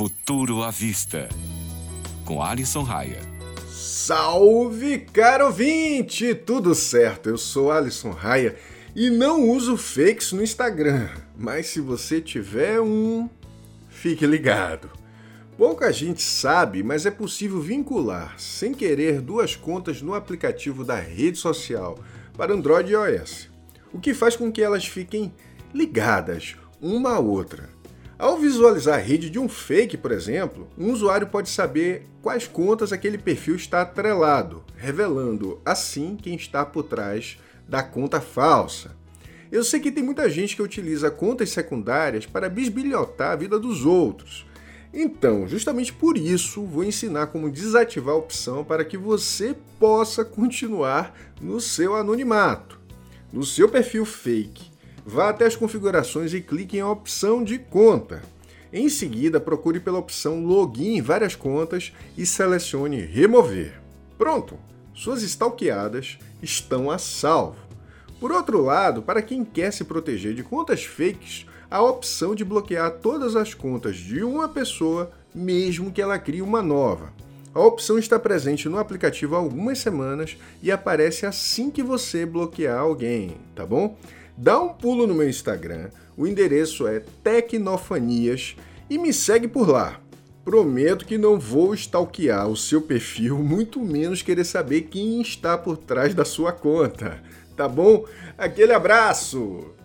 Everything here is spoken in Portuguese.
Futuro à Vista, com Alisson Raia. Salve, caro ouvinte! Tudo certo? Eu sou Alisson Raia e não uso fakes no Instagram, mas se você tiver um, fique ligado. Pouca gente sabe, mas é possível vincular, sem querer, duas contas no aplicativo da rede social para Android e iOS, o que faz com que elas fiquem ligadas uma à outra. Ao visualizar a rede de um fake, por exemplo, um usuário pode saber quais contas aquele perfil está atrelado, revelando assim quem está por trás da conta falsa. Eu sei que tem muita gente que utiliza contas secundárias para bisbilhotar a vida dos outros. Então, justamente por isso, vou ensinar como desativar a opção para que você possa continuar no seu anonimato. No seu perfil fake, Vá até as configurações e clique em opção de conta. Em seguida, procure pela opção Login em várias contas e selecione Remover. Pronto! Suas stalkeadas estão a salvo. Por outro lado, para quem quer se proteger de contas fakes, a opção de bloquear todas as contas de uma pessoa, mesmo que ela crie uma nova. A opção está presente no aplicativo há algumas semanas e aparece assim que você bloquear alguém, tá bom? dá um pulo no meu Instagram, o endereço é Tecnofanias e me segue por lá. Prometo que não vou stalkear o seu perfil, muito menos querer saber quem está por trás da sua conta. Tá bom? Aquele abraço!